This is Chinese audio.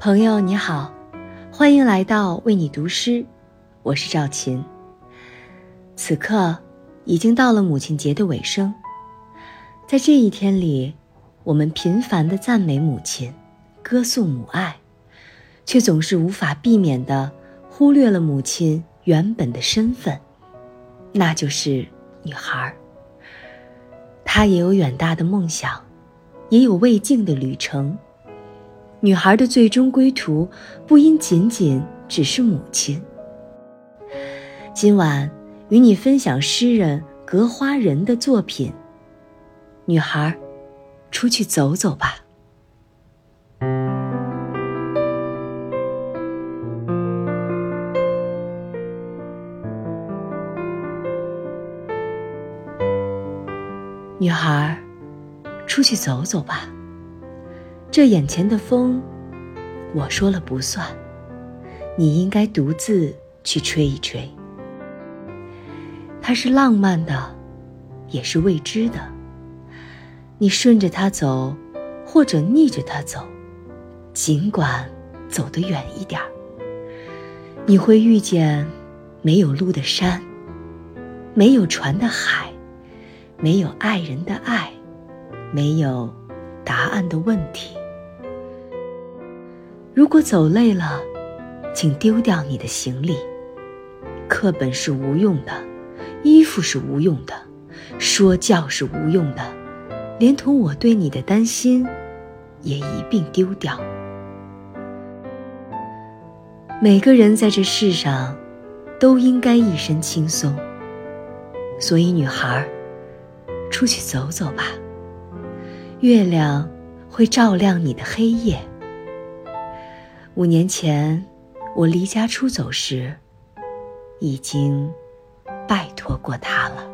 朋友你好，欢迎来到为你读诗，我是赵琴。此刻已经到了母亲节的尾声，在这一天里，我们频繁的赞美母亲，歌颂母爱，却总是无法避免的忽略了母亲原本的身份，那就是女孩。她也有远大的梦想，也有未尽的旅程。女孩的最终归途，不应仅仅只是母亲。今晚与你分享诗人格花人的作品。女孩，出去走走吧。女孩，出去走走吧。这眼前的风，我说了不算，你应该独自去吹一吹。它是浪漫的，也是未知的。你顺着它走，或者逆着它走，尽管走得远一点儿，你会遇见没有路的山，没有船的海，没有爱人的爱，没有答案的问题。如果走累了，请丢掉你的行李。课本是无用的，衣服是无用的，说教是无用的，连同我对你的担心，也一并丢掉。每个人在这世上，都应该一身轻松。所以，女孩，出去走走吧。月亮会照亮你的黑夜。五年前，我离家出走时，已经拜托过他了。